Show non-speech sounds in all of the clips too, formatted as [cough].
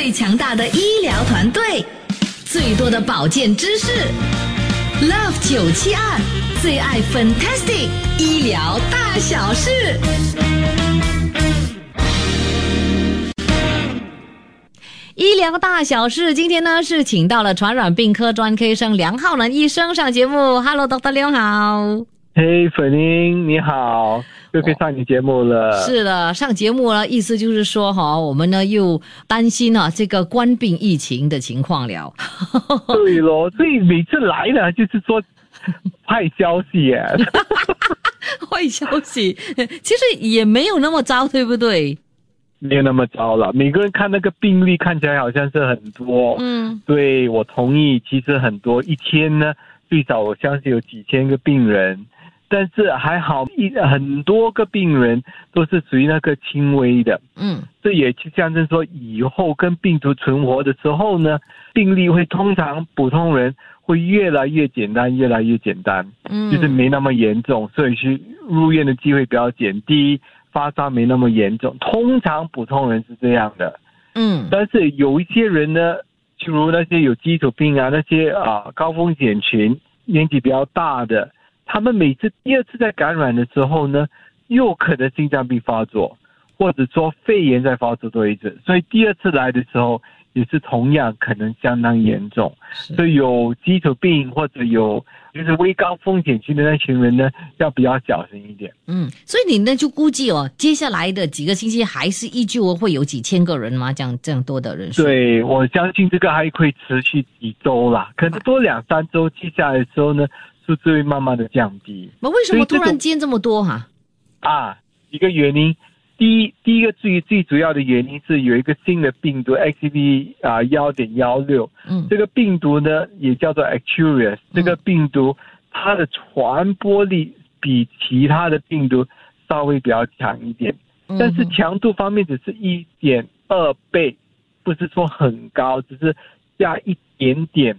最强大的医疗团队，最多的保健知识，Love 九七二最爱 Fantastic 医疗大小事。医疗大小事，今天呢是请到了传染病科专科医生梁浩南医生上节目。Hello，Dr. 梁好。嘿，粉玲你好，又可以上你节目了。是的，上节目了，意思就是说哈，我们呢又担心啊这个冠病疫情的情况了。[laughs] 对咯，所以每次来呢就是说坏消息耶。[laughs] 坏消息，其实也没有那么糟，对不对？没有那么糟了。每个人看那个病例看起来好像是很多，嗯，对我同意。其实很多一天呢，最少我相信有几千个病人，但是还好一很多个病人都是属于那个轻微的，嗯，这也就象征说以后跟病毒存活的时候呢，病例会通常普通人会越来越简单，越来越简单，嗯，就是没那么严重，所以是入院的机会比较减低。发烧没那么严重，通常普通人是这样的，嗯，但是有一些人呢，譬如那些有基础病啊，那些啊高风险群，年纪比较大的，他们每次第二次在感染的时候呢，又可能心脏病发作，或者说肺炎在发作多一次，所以第二次来的时候。也是同样可能相当严重，所以有基础病或者有就是微高风险区的那群人呢，要比较小心一点。嗯，所以你呢就估计哦，接下来的几个星期还是依旧会有几千个人吗？这样这样多的人数？对，我相信这个还会持续几周啦，可能多两三周，接下来的时候呢，数字会慢慢的降低。那为什么突然间这么多哈？啊，一个原因。第一，第一个最最主要的原因是有一个新的病毒 XBB 啊幺点幺六，嗯，这个病毒呢也叫做 Actuous，这个病毒它的传播力比其他的病毒稍微比较强一点，但是强度方面只是一点二倍，不是说很高，只是加一点点。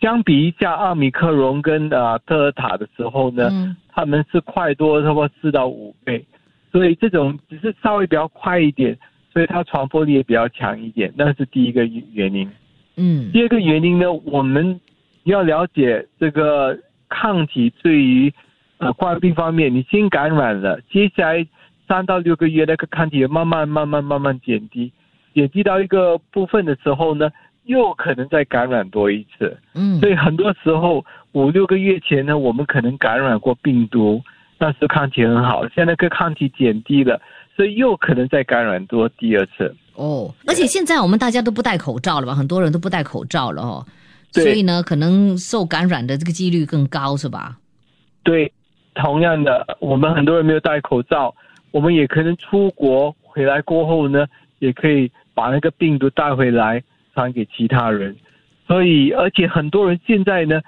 相比一下奥密克戎跟啊特尔塔的时候呢，他们是快多差不多四到五倍。所以这种只是稍微比较快一点，所以它传播力也比较强一点，那是第一个原因。嗯，第二个原因呢，我们要了解这个抗体对于呃冠病方面，你先感染了，接下来三到六个月那个抗体慢慢慢慢慢慢减低，减低到一个部分的时候呢，又可能再感染多一次。嗯，所以很多时候五六个月前呢，我们可能感染过病毒。那是抗体很好，现在个抗体减低了，所以又可能再感染多第二次。哦，而且现在我们大家都不戴口罩了吧？很多人都不戴口罩了哦，所以呢，可能受感染的这个几率更高，是吧？对，同样的，我们很多人没有戴口罩，我们也可能出国回来过后呢，也可以把那个病毒带回来传给其他人。所以，而且很多人现在呢。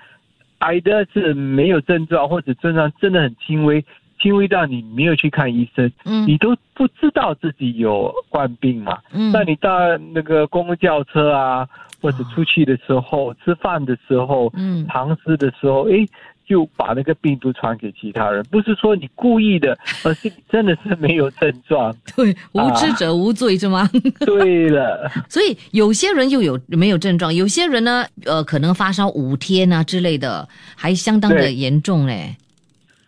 癌的是没有症状，或者症状真的很轻微，轻微到你没有去看医生，嗯，你都不知道自己有患病嘛，嗯，那你到那个公共轿车啊，或者出去的时候，吃饭的时候，嗯，唐诗的时候，哎。就把那个病毒传给其他人，不是说你故意的，[laughs] 而是你真的是没有症状。[laughs] 对，无知者无罪是吗？[laughs] 对了，所以有些人又有没有症状，有些人呢，呃，可能发烧五天啊之类的，还相当的严重嘞。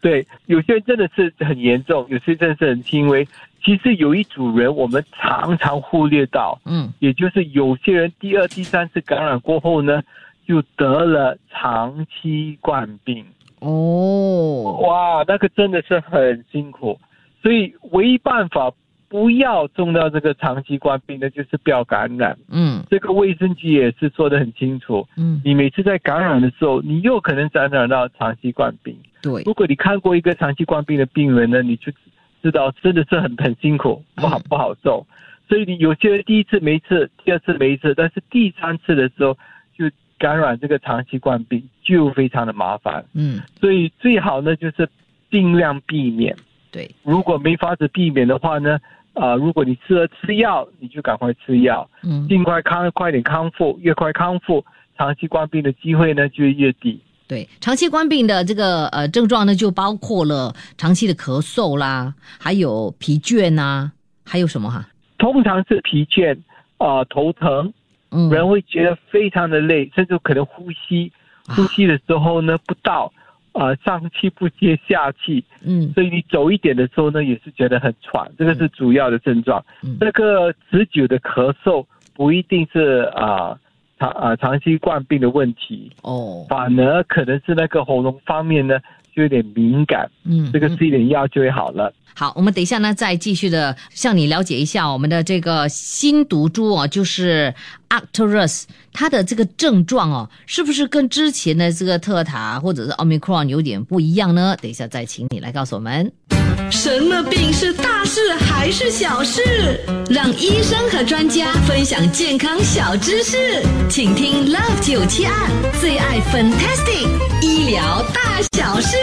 对，有些人真的是很严重，有些真的是很轻微。其实有一组人我们常常忽略到，嗯，也就是有些人第二、第三次感染过后呢。就得了长期冠病哦，哇，那个真的是很辛苦，所以唯一办法不要中到这个长期冠病的，就是不要感染。嗯，这个卫生局也是说的很清楚。嗯，你每次在感染的时候，你又可能感染到长期冠病。对，如果你看过一个长期冠病的病人呢，你就知道真的是很很辛苦，不好不好受。所以你有些人第一次没次，第二次没次，但是第三次的时候就感染这个长期冠病，就非常的麻烦。嗯，所以最好呢就是尽量避免。对，如果没法子避免的话呢，啊、如果你吃了吃药，你就赶快吃药，嗯尽快康快点康复，越快康复，长期冠病的机会呢就越低。对，长期冠病的这个呃症状呢，就包括了长期的咳嗽啦，还有疲倦呐、还有什么哈？通常是疲倦啊、头疼，嗯，人会觉得非常的累，甚至可能呼吸啊。呼吸的时候呢不到，啊、上气不接下气，嗯。所以你走一点的时候呢也是觉得很喘，这个是主要的症状。嗯。这个持久的咳嗽不一定是啊。长啊长期冠病的问题，哦，反而可能是那个喉咙方面呢就有点敏感，嗯，这个吃一点药就会好了。好，我们等一下呢，再继续的向你了解一下我们的这个新毒株哦，就是 Arcturus，它的这个症状哦，是不是跟之前的这个特塔或者是 Omicron 有点不一样呢？等一下再请你来告诉我们。什么病是大事还是小事？让医生和专家分享健康小知识，请听 Love 九七二最爱 Fantastic 医疗大小事。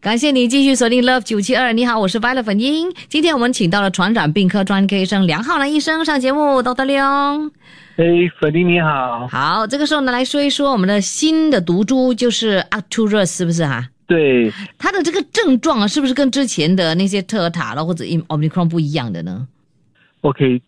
感谢你继续锁定 Love 九七二，你好，我是 Violet 粉英。今天我们请到了传染病科专科医生梁浩南医生上节目，豆豆溜。哎，粉玲你好，好，这个时候呢，来说一说我们的新的毒株，就是 Arcturus，是不是哈？对，它的这个症状啊，是不是跟之前的那些特塔了或者 Omicron 不一样的呢？OK，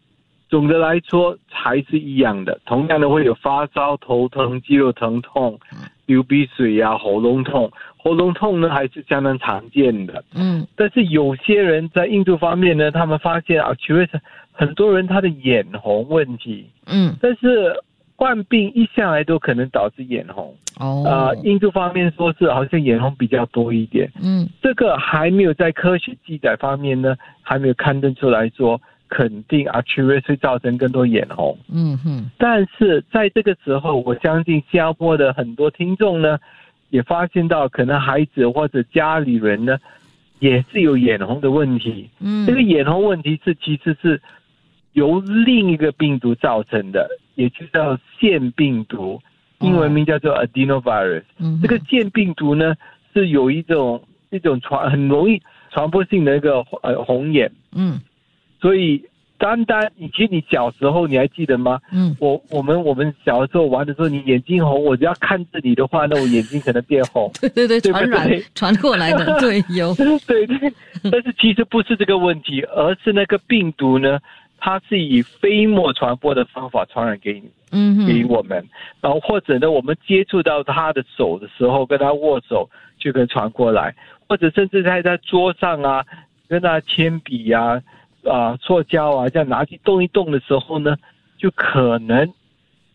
总的来说还是一样的，同样的会有发烧、头疼、肌肉疼痛、流鼻水呀、喉咙痛。喉咙痛呢还是相当常见的，嗯。但是有些人在印度方面呢，他们发现啊，其实很多人他的眼红问题，嗯。但是患病一向来都可能导致眼红。哦呃、印度方面说是好像眼红比较多一点，嗯这个还没有在科学记载方面呢，还没有刊登出来说肯定 Arcturus 会造成更多眼红。嗯哼但是在这个时候，我相信新加坡的很多听众呢，也发现到可能孩子或者家里人呢，也是有眼红的问题。嗯这个眼红问题是其实是由另一个病毒造成的，也就叫腺病毒，英文名叫做 adenovirus。嗯这个腺病毒呢是有一种一种传很容易传播性的一个呃红眼，嗯。所以单单以前你小时候你还记得吗？嗯。我我们我们小时候玩的时候，你眼睛红，我只要看着你的话，那我眼睛可能变红。[laughs] 对对对，对不传染传过来的，[laughs] 对有。对对，但是其实不是这个问题，而是那个病毒呢，它是以飞沫传播的方法传染给你。嗯给我们，然后或者呢，我们接触到他的手的时候，跟他握手就可以传过来，或者甚至在他桌上啊，跟他铅笔呀、啊、塑胶啊，这样拿去动一动的时候呢，就可能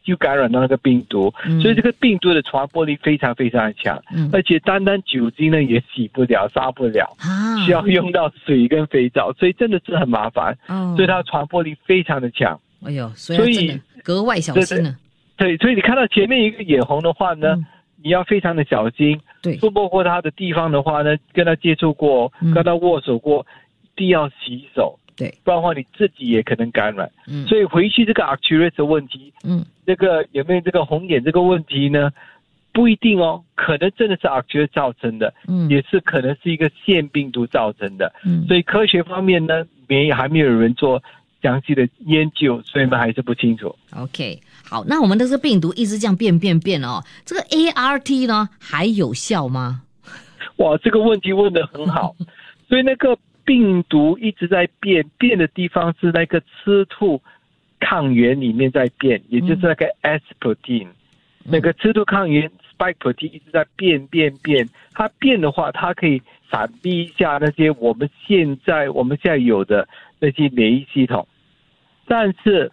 就感染到那个病毒，嗯所以这个病毒的传播力非常非常的强，嗯而且单单酒精呢也洗不了、杀不了，啊需要用到水跟肥皂，所以真的是很麻烦，哦所以它的传播力非常的强。哎呦，所所以格外小心呢。对，所以你看到前面一个眼红的话呢，嗯你要非常的小心。对触摸过他的地方的话呢，跟他接触过，嗯跟他握手过，一定要洗手，对，不然的话你自己也可能感染。嗯所以回去这个 Arcturus 的问题，嗯这个有没有这个红眼这个问题呢？不一定哦，可能真的是 Arcturus 造成的，嗯也是可能是一个腺病毒造成的。嗯所以科学方面呢，没还没有人做详细的研究，所以我们还是不清楚。OK，好，那我们的这个病毒一直这样变变变哦，这个 ART 呢还有效吗？哇，这个问题问的很好。[laughs] 所以那个病毒一直在变，变的地方是那个吃兔抗原里面在变，也就是那个 S protein，、那个吃兔抗原 spike protein 一直在变变变。它变的话，它可以闪避一下那些我们现在我们现在有的那些免疫系统，但是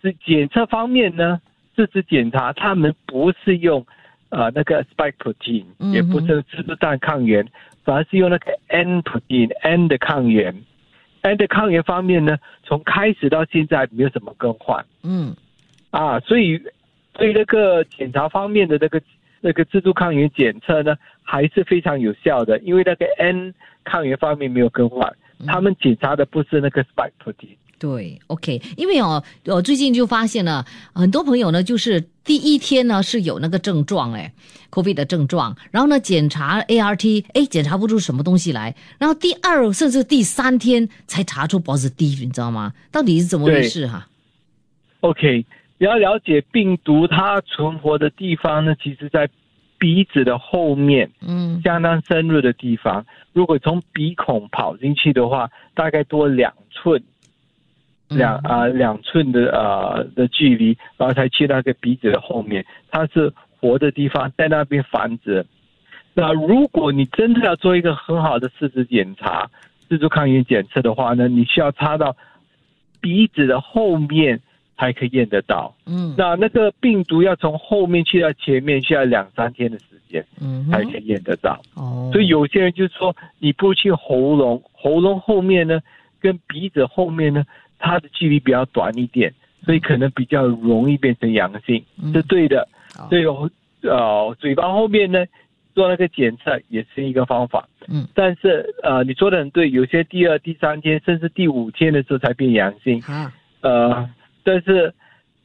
是检测方面呢，这次检查他们不是用呃那个 spike protein，、嗯也不是吃蛋抗原，反而是用那个 N protein N 的抗原。N 的抗原方面呢，从开始到现在没有什么更换。嗯。啊，所以对那个检查方面的那个那个自助抗原检测呢，还是非常有效的，因为那个 N 抗原方面没有更换，他们检查的不是那个 spike protein。对，OK，因为哦，我最近就发现了很多朋友呢，就是第一天呢是有那个症状，哎，COVID 的症状，然后呢检查 ART，哎，检查不出什么东西来，然后第二甚至第三天才查出 positive，你知道吗？到底是怎么回事哈？OK，要了解病毒它存活的地方呢，其实在鼻子的后面，嗯相当深入的地方。如果从鼻孔跑进去的话，大概多两寸，两啊、两寸的呃的距离，然后才去那个鼻子的后面，它是活的地方，在那边繁殖。那如果你真的要做一个很好的试纸检查、自助抗原检测的话呢，你需要插到鼻子的后面才可以验得到。嗯那那个病毒要从后面去到前面，需要两三天的时间嗯，才可以验得到。哦，所以有些人就说，你不去喉咙，喉咙后面呢，跟鼻子后面呢，它的距离比较短一点，所以可能比较容易变成阳性，嗯是对的。好所以呃，嘴巴后面呢做那个检测也是一个方法。嗯，但是呃，你说的很对，有些第二、第三天甚至第五天的时候才变阳性，啊，呃，但是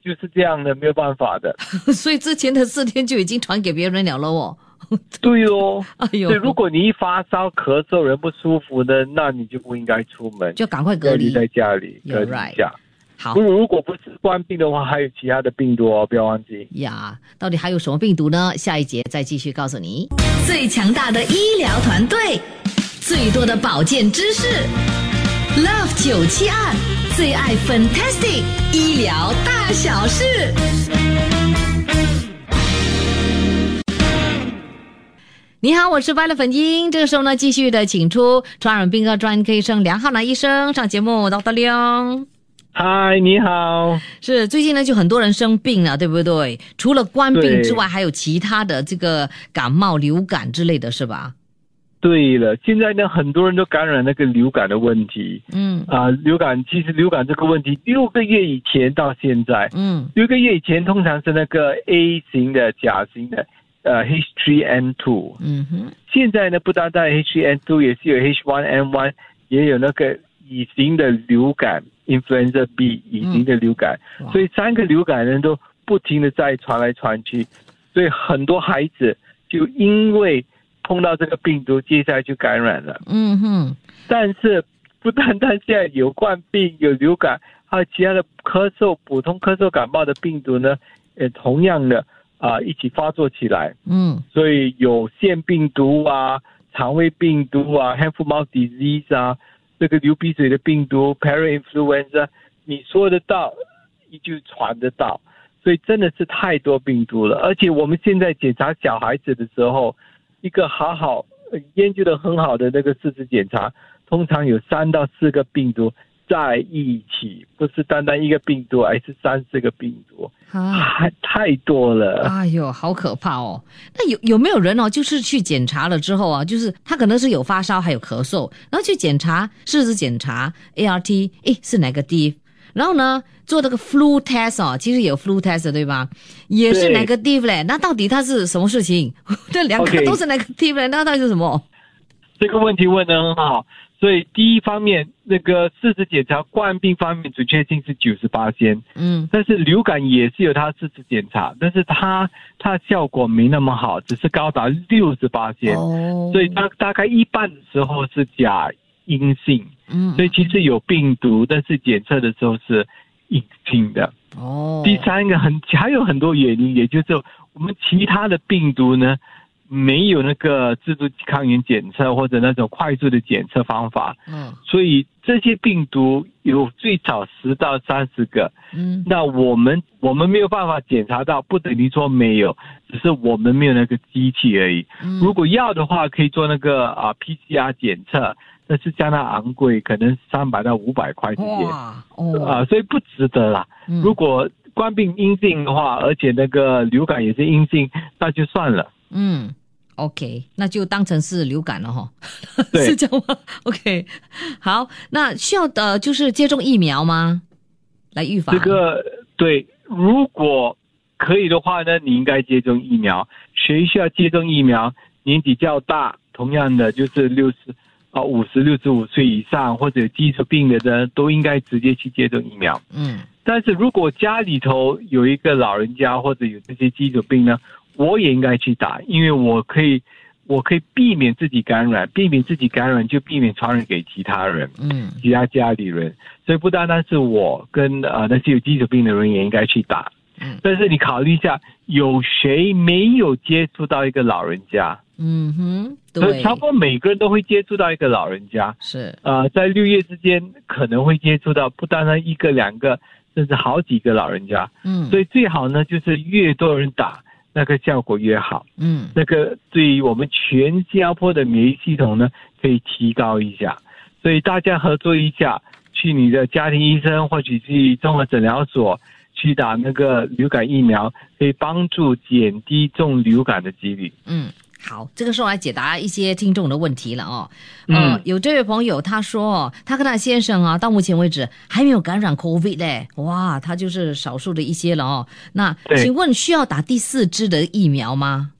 就是这样的，没有办法的。[laughs] 所以之前的四天就已经传给别人了了哦。[laughs] 对哦，哎呦对，，如果你一发烧、咳嗽、人不舒服呢，那你就不应该出门，就赶快隔离。在家里隔离一下。好如果如果不是冠病的话，还有其他的病毒哦，不要忘记。呀，到底还有什么病毒呢？下一节再继续告诉你。最强大的医疗团队，最多的保健知识，Love 九七二最爱 Fantastic 医疗大小事。你好，我是白了粉英。这个时候呢，继续的请出传染病科专科医生梁浩南医生上节目，Dr. 梁。嗨，你好。是最近呢，就很多人生病了，对不对？除了冠病之外，还有其他的这个感冒、流感之类的是吧？对了，现在呢，很多人都感染那个流感的问题嗯啊、流感其实流感这个问题，六个月以前到现在，嗯六个月以前通常是那个 A 型的甲型的呃 H3N2，嗯哼，现在呢，不单单 H3N2，也是有 H1N1，也有那个乙型的流感 Influenza B 乙型的流感，哇。所以三个流感人都不停的在传来传去，所以很多孩子就因为碰到这个病毒，接下来就感染了。嗯哼，但是不单单现在有冠病、有流感，还有其他的咳嗽、普通咳嗽、感冒的病毒呢，也同样的啊、一起发作起来。嗯所以有腺病毒啊、肠胃病毒啊、hand foot mouth disease 啊，这个流鼻水的病毒 parainfluenza，你说得到，你就传得到，所以真的是太多病毒了。而且我们现在检查小孩子的时候，一个好好呃研究的很好的那个试纸检查，通常有三到四个病毒在一起，不是单单一个病毒，而是三四个病毒，啊。太太多了。哎呦，好可怕哦！那有有没有人哦，就是去检查了之后啊，就是他可能是有发烧，还有咳嗽，然后去检查试纸检查 ART，诶是哪个 D？然后呢，做这个 flu test 哦，其实有 flu test 对吧？也是对哪个 D 嘞？那到底它是什么事情？[laughs] 这两个都是哪个 D 嘞？那到底是什么？这个问题问的很好，所以第一方面，那个四次检查冠病方面准确性是九十八先，嗯。但是流感也是有它四次检查，但是它它效果没那么好，只是高达六十八先，哦，所以大大概一半的时候是假阴性，嗯。所以其实有病毒，但是检测的时候是阴性的。哦，第三个很还有很多原因，也就是我们其他的病毒呢，没有那个自助抗原检测或者那种快速的检测方法，嗯所以这些病毒有最少十到三十个。嗯那我们我们没有办法检查到，不等于说没有，只是我们没有那个机器而已。嗯如果要的话，可以做那个啊 PCR 检测，但是相当昂贵，可能三百到五百块之间。哇哦，啊，所以不值得啦。嗯如果冠病阴性的话，而且那个流感也是阴性，那就算了。嗯，OK，那就当成是流感了哈，[laughs] 是这样吗？OK，好，那需要的就是接种疫苗吗？来预防这个对，如果可以的话呢，你应该接种疫苗。谁需要接种疫苗？年纪较大，同样的就是六十啊五十六十五岁以上或者有基础病的人都应该直接去接种疫苗。嗯但是如果家里头有一个老人家或者有这些基础病呢，我也应该去打，因为我可以，我可以避免自己感染，避免自己感染就避免传染给其他人，嗯其他家里人。所以不单单是我跟呃那些有基础病的人也应该去打。嗯但是你考虑一下，有谁没有接触到一个老人家？嗯哼，对，所以差不多每个人都会接触到一个老人家。是呃，在六月之间可能会接触到不单单一个两个，甚至好几个老人家。嗯所以最好呢，就是越多人打，那个效果越好。嗯那个对于我们全新加坡的免疫系统呢，可以提高一下。所以大家合作一下，去你的家庭医生或者去综合诊疗所去打那个流感疫苗，可以帮助减低中流感的几率。嗯。好，这个时候来解答一些听众的问题了哦。嗯呃，有这位朋友他说哦，他跟他先生啊，到目前为止还没有感染 COVID 嘞，哇，他就是少数的一些了哦。那对请问需要打第四支的疫苗吗？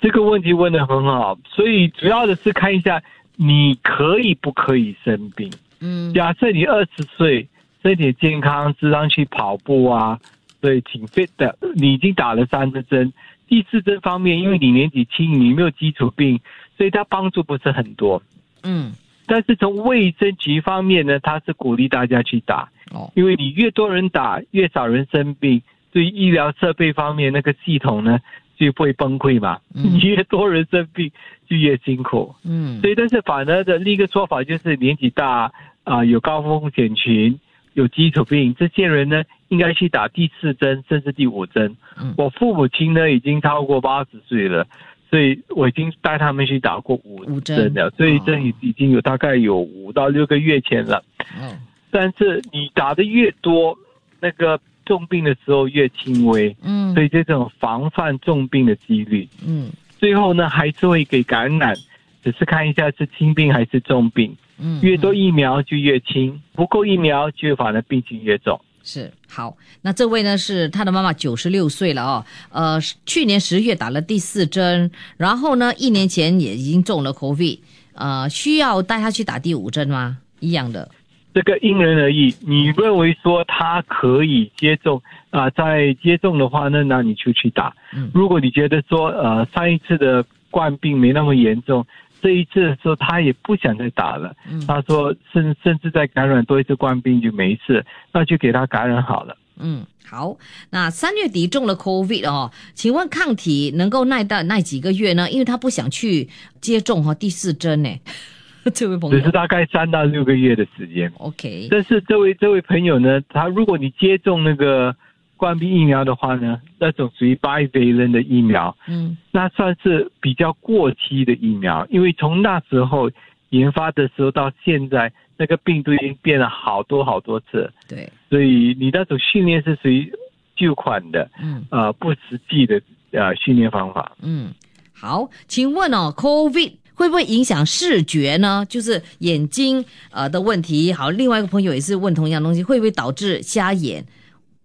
这个问题问的很好，所以主要的是看一下你可以不可以生病。嗯假设你二十岁，身体健康，时常去跑步啊，对，挺 fit 的。你已经打了三支针，第四针方面，因为你年纪轻，你没有基础病，所以它帮助不是很多。嗯但是从卫生局方面呢，它是鼓励大家去打，哦因为你越多人打，越少人生病，对于医疗设备方面那个系统呢就不会崩溃嘛。嗯 [laughs] 越多人生病就越辛苦。嗯所以，但是反而的另一个说法就是年纪大啊、有高风险群、有基础病这些人呢，应该去打第四针甚至第五针。嗯我父母亲呢已经超过八十岁了，所以我已经带他们去打过五五针针了，所以这已已经有大概有五到六个月前了。嗯但是你打的越多，那个重病的时候越轻微，嗯所以这种防范重病的几率。嗯最后呢，还是会给感染，只是看一下是轻病还是重病。嗯，越多疫苗就越轻，不够疫苗就反而病情越重。是好，那这位呢是他的妈妈，九十六岁了哦，呃，去年十月打了第四针，然后呢，一年前也已经中了 COVID，呃，需要带他去打第五针吗？一样的，这个因人而异。你认为说他可以接种啊、在接种的话呢，那你就去打。嗯如果你觉得说呃上一次的冠病没那么严重，这一次的时候他也不想再打了，嗯他说甚甚至再感染多一次冠病就没事，那就给他感染好了。嗯，好，那三月底中了 COVID 哦，请问抗体能够耐到耐几个月呢？因为他不想去接种哈、哦、第四针呢，[laughs] 这位朋友只是大概三到六个月的时间。，OK，但是这位这位朋友呢，他如果你接种那个冠病疫苗的话呢，那种属于 bivalent 的疫苗，嗯那算是比较过期的疫苗，因为从那时候研发的时候到现在，那个病毒已经变了好多好多次，对，所以你那种训练是属于旧款的，嗯呃，不实际的呃训练方法。嗯，好，请问哦，COVID 会不会影响视觉呢？就是眼睛呃的问题。好，另外一个朋友也是问同样东西，会不会导致瞎眼？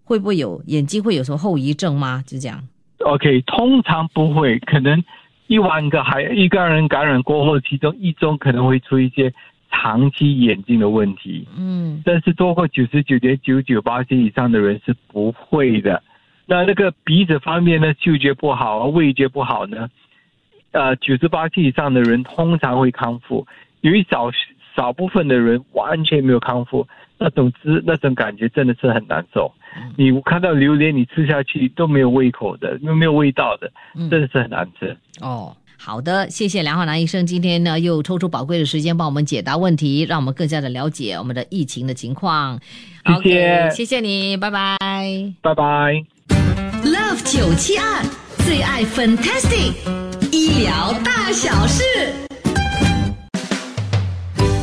会不会有眼睛会有什么后遗症吗？就这样。OK，通常不会，可能一万个还一个人感染过后，其中一宗可能会出一些长期眼睛的问题，嗯但是多过九十九点九九八以上的人是不会的。那那个鼻子方面呢，嗅觉不好、味觉不好呢，呃，九十八以上的人通常会康复，有一少少部分的人完全没有康复，那种滋那种感觉真的是很难受。你看到榴莲，你吃下去都没有胃口的，又没有味道的，嗯真的是很难吃。哦。好的，谢谢梁浩南医生，今天呢又抽出宝贵的时间帮我们解答问题，让我们更加的了解我们的疫情的情况。谢谢 OK，谢谢你，拜拜。拜拜。Love 九七二最爱 Fantastic 医疗大小事。